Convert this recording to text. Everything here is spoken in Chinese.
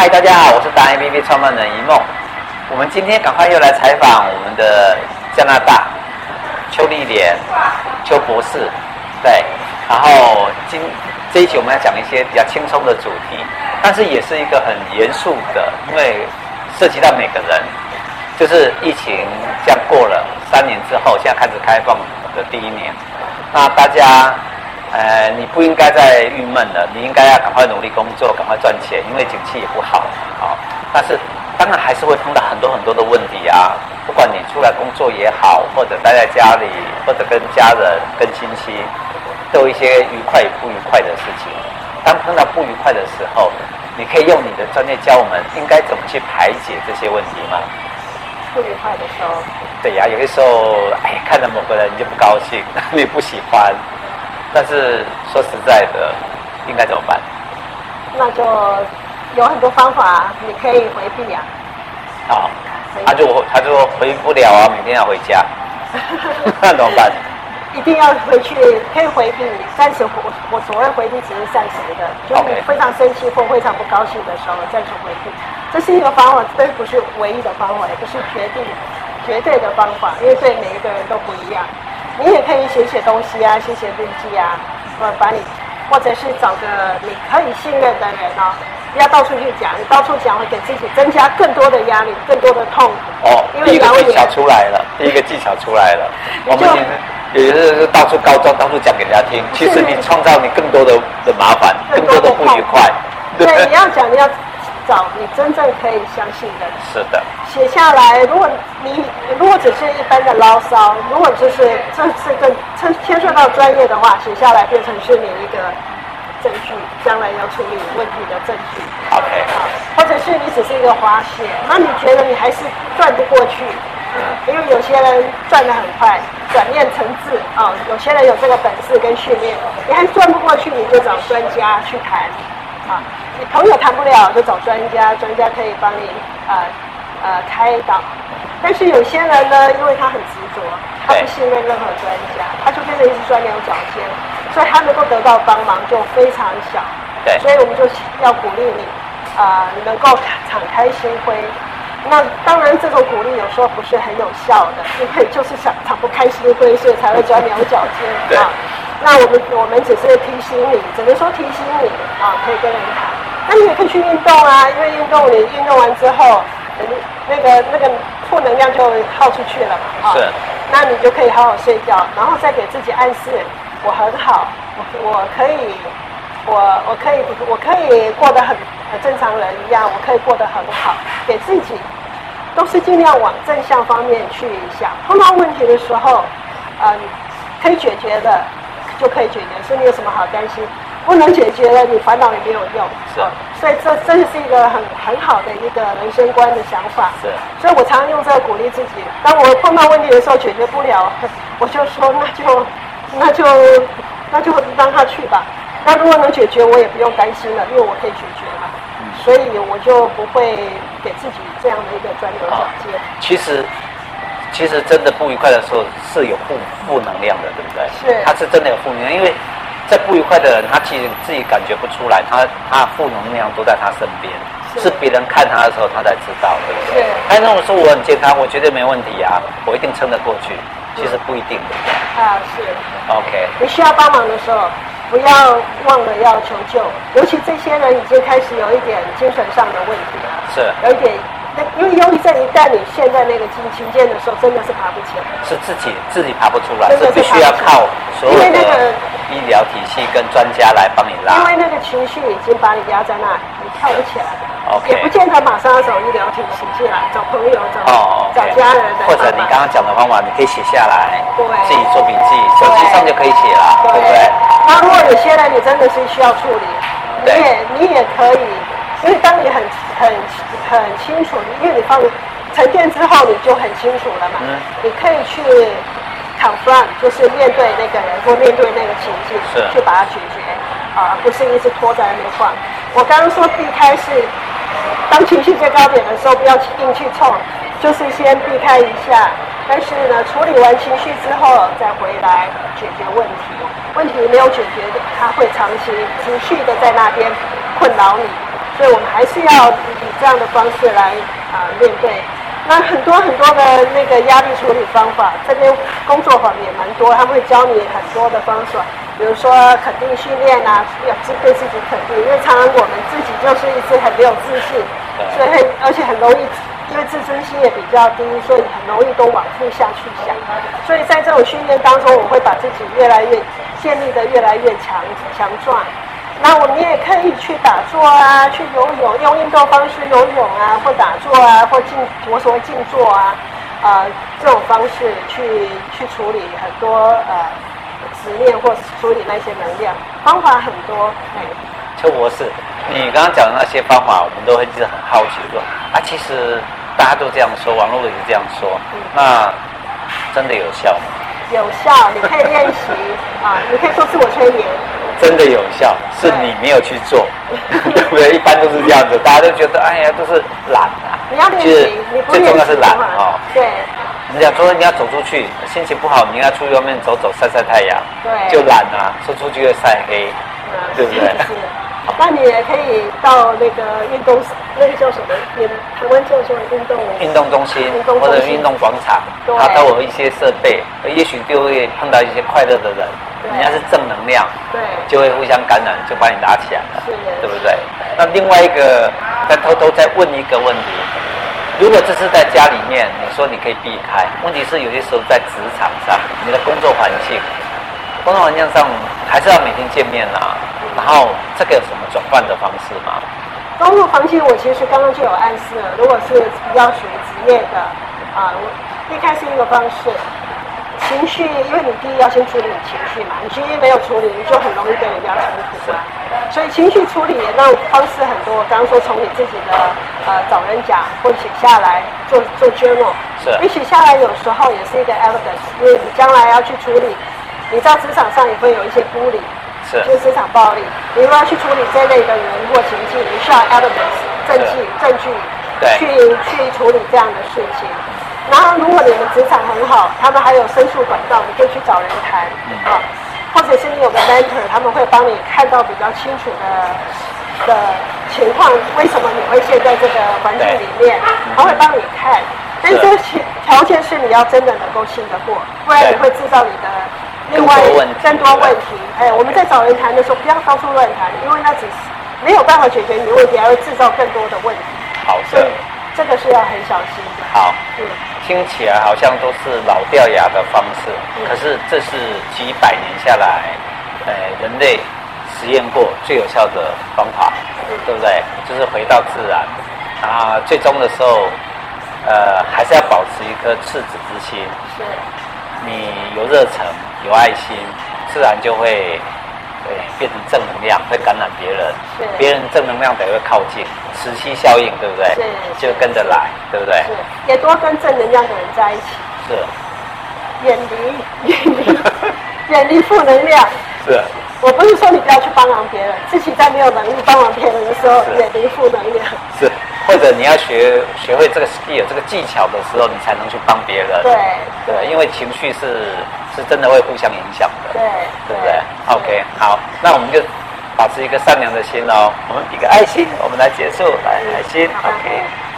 嗨，大家好，我是大 A P P 创办人一梦。我们今天赶快又来采访我们的加拿大邱丽莲邱博士，对。然后今这一期我们要讲一些比较轻松的主题，但是也是一个很严肃的，因为涉及到每个人。就是疫情这样过了三年之后，现在开始开放的第一年，那大家，呃，你不应该再郁闷了，你应该要赶快努力工作，赶快赚钱，因为景气也不好，好。但是当然还是会碰到很多很多的问题啊，不管你出来工作也好，或者待在家里，或者跟家人、跟亲戚，都一些愉快与不愉快的事情。当碰到不愉快的时候，你可以用你的专业教我们应该怎么去排解这些问题吗？不愉快的时候，对呀，有些时候，哎，看到某个人你就不高兴，你不喜欢，但是说实在的，应该怎么办？那就有很多方法，你可以回避呀。好，他就他就回不了啊，明天要回家，那怎么办？一定要回去，可以回避，但是我我所谓回避只是暂时的，就是你非常生气或非常不高兴的时候，暂时回避。这是一个方法，这不是唯一的方法，也不是决定绝对的方法，因为对每一个人都不一样。你也可以写写东西啊，写写日记啊，或者把你，或者是找个你可以信任的人哦，不要到处去讲，你到处讲会给自己增加更多的压力，更多的痛苦。哦，因为第一个技巧出来了，第一个技巧出来了。我们也是是到处告状，到处讲给人家听。其实你创造你更多的的麻烦，更多的不愉快。对，你要讲你要。找你真正可以相信的，是的，写下来。如果你如果只是一般的牢骚，如果就是这是更牵牵涉到专业的话，写下来变成是你一个证据，将来要处理问题的证据。OK，好，或者是你只是一个滑雪，那你觉得你还是转不过去，嗯，因为有些人转得很快，转念成智啊，有些人有这个本事跟训练，你还转不过去，你就找专家去谈。啊，你朋友谈不了，就找专家，专家可以帮你呃呃开导。但是有些人呢，因为他很执着，他不信任任何专家，他就变成一只钻牛角尖，所以他能够得到帮忙就非常小。对，所以我们就要鼓励你啊、呃，能够敞开心扉。那当然，这种鼓励有时候不是很有效的，因为就是想敞不开心扉，所以才会钻牛角尖啊。那我们我们只是提醒你，只能说提醒你啊，可以跟人谈。那你也可以去运动啊，因为运动你运动完之后，那个那个负能量就耗出去了嘛，啊。是。那你就可以好好睡觉，然后再给自己暗示，我很好，我我可以，我我可以我可以过得很和正常人一样，我可以过得很好，给自己都是尽量往正向方面去想。碰到问题的时候，嗯，可以解决的。就可以解决，所以你有什么好担心？不能解决了，你烦恼也没有用。是，所以这真的是一个很很好的一个人生观的想法。是，所以我常常用这个鼓励自己。当我碰到问题的时候解决不了，我就说那就那就那就让他去吧。那如果能解决，我也不用担心了，因为我可以解决嘛。嗯，所以我就不会给自己这样的一个钻牛角尖。其实。其实真的不愉快的时候是有负负能量的，对不对？是，他是真的有负能量，因为在不愉快的人，他其实自己感觉不出来，他他负能量都在他身边，是，是别人看他的时候他才知道，对不对？是。但那我说我很健康，我绝对没问题啊，我一定撑得过去。其实不一定的。啊，是。OK。你需要帮忙的时候，不要忘了要求救，尤其这些人已经开始有一点精神上的问题了，是，有一点。因为忧郁症一旦你陷在那个境境界的时候，真的是爬不起来。是自己自己爬不出来，是必须要靠所有的医疗体系跟专家来帮你拉。因为那个情绪已经把你压在那里，你跳不起来。OK。也不见得马上要找医疗体系进来，找朋友，找、oh, okay. 找家人。或者你刚刚讲的方法，你可以写下来，对，自己做笔记，手机上就可以写了，对不对？那如果有些人你真的是需要处理，你也你也可以。因为当你很很很清楚，因为你放沉淀之后，你就很清楚了嘛。嗯。你可以去 confront，就是面对那个人或面对那个情境，是去把它解决，啊，不是一直拖在那边放。我刚刚说避开是，当情绪最高点的时候，不要硬去冲，就是先避开一下。但是呢，处理完情绪之后再回来解决问题。问题没有解决，它会长期持续的在那边困扰你。所以我们还是要以这样的方式来啊、呃、面对。那很多很多的那个压力处理方法，这边工作坊也蛮多，他们会教你很多的方法，比如说肯定训练啊，要对自己肯定，因为常常我们自己就是一直很没有自信，所以很而且很容易，因为自尊心也比较低，所以很容易都往负下去想。所以在这种训练当中，我会把自己越来越建立的越来越强强壮。那我们也可以去打坐啊，去游泳，用运动方式游泳啊，或打坐啊，或静，我所谓静坐啊，呃，这种方式去去处理很多呃执念或处理那些能量，方法很多。哎，邱博士，你刚刚讲的那些方法，我们都会一直很好奇说啊，其实大家都这样说，网络也是这样说，嗯、那真的有效吗？有效，你可以练习啊，你可以做自我催眠。真的有效，是你没有去做，对，不对？一般都是这样子，大家都觉得，哎呀，都是懒啊。你要练习，你不，最重要是懒啊。对。人家说你要走出去，心情不好，你应该出去外面走走，晒晒太阳。对。就懒啊，说出去会晒黑，嗯、对不对？那你也可以到那个运动，那个叫什么？你台湾叫什么运动？运动中心或者运动广场，它都有一些设备，也许就会碰到一些快乐的人，人家是正能量，对，就会互相感染，就把你拉起来了，是的，对不对？那另外一个，再偷偷再问一个问题：如果这是在家里面，你说你可以避开，问题是有些时候在职场上，你的工作环境，工作环境上还是要每天见面啊。然后这个有什么转换的方式吗？工作环境我其实刚刚就有暗示了，如果是比较属于职业的啊，我避开是一个方式。情绪，因为你第一要先处理你情绪嘛，你情绪没有处理，你就很容易跟人家冲突嘛。所以情绪处理那方式很多，刚刚说从你自己的呃找人讲或写下来做做 journal，是，你写下来有时候也是一个 evidence，因为你将来要去处理，你在职场上也会有一些孤立。是，就是职场暴力，你如果要去处理这类的人或情境，你需要 evidence 证据证据，对，去去处理这样的事情。然后，如果你们职场很好，他们还有申诉管道，你可以去找人谈啊，或者是你有个 mentor，他们会帮你看到比较清楚的的情况，为什么你会陷在这个环境里面，他会帮你看。但是这条条件是你要真的能够信得过，不然你会制造你的。另外更多问题，哎，我们在找人谈的时候，不要到处乱谈，因为那只是没有办法解决你的问题，还会制造更多的问题。好，所以这个是要很小心的。好，嗯，听起来好像都是老掉牙的方式，嗯，可是这是几百年下来，呃，人类实验过最有效的方法，嗯，对不对？就是回到自然，啊，最终的时候，呃，还是要保持一颗赤子之心。是。你有热忱，有爱心，自然就会对变成正能量，会感染别人。别人正能量得会靠近，磁吸效应，对不对？是。就跟着来，对不对？是。也多跟正能量的人在一起。是。远离，远离，远离负能量。是。我不是说你不要去帮忙别人，自己在没有能力帮忙别人的时候，远离负能量。是。或者你要学学会这个 skill 这个技巧的时候，你才能去帮别人。对对，因为情绪是是真的会互相影响的。对，对不对？OK，好，那我们就保持一个善良的心哦。我们比个爱心，我们来结束，来爱心。OK。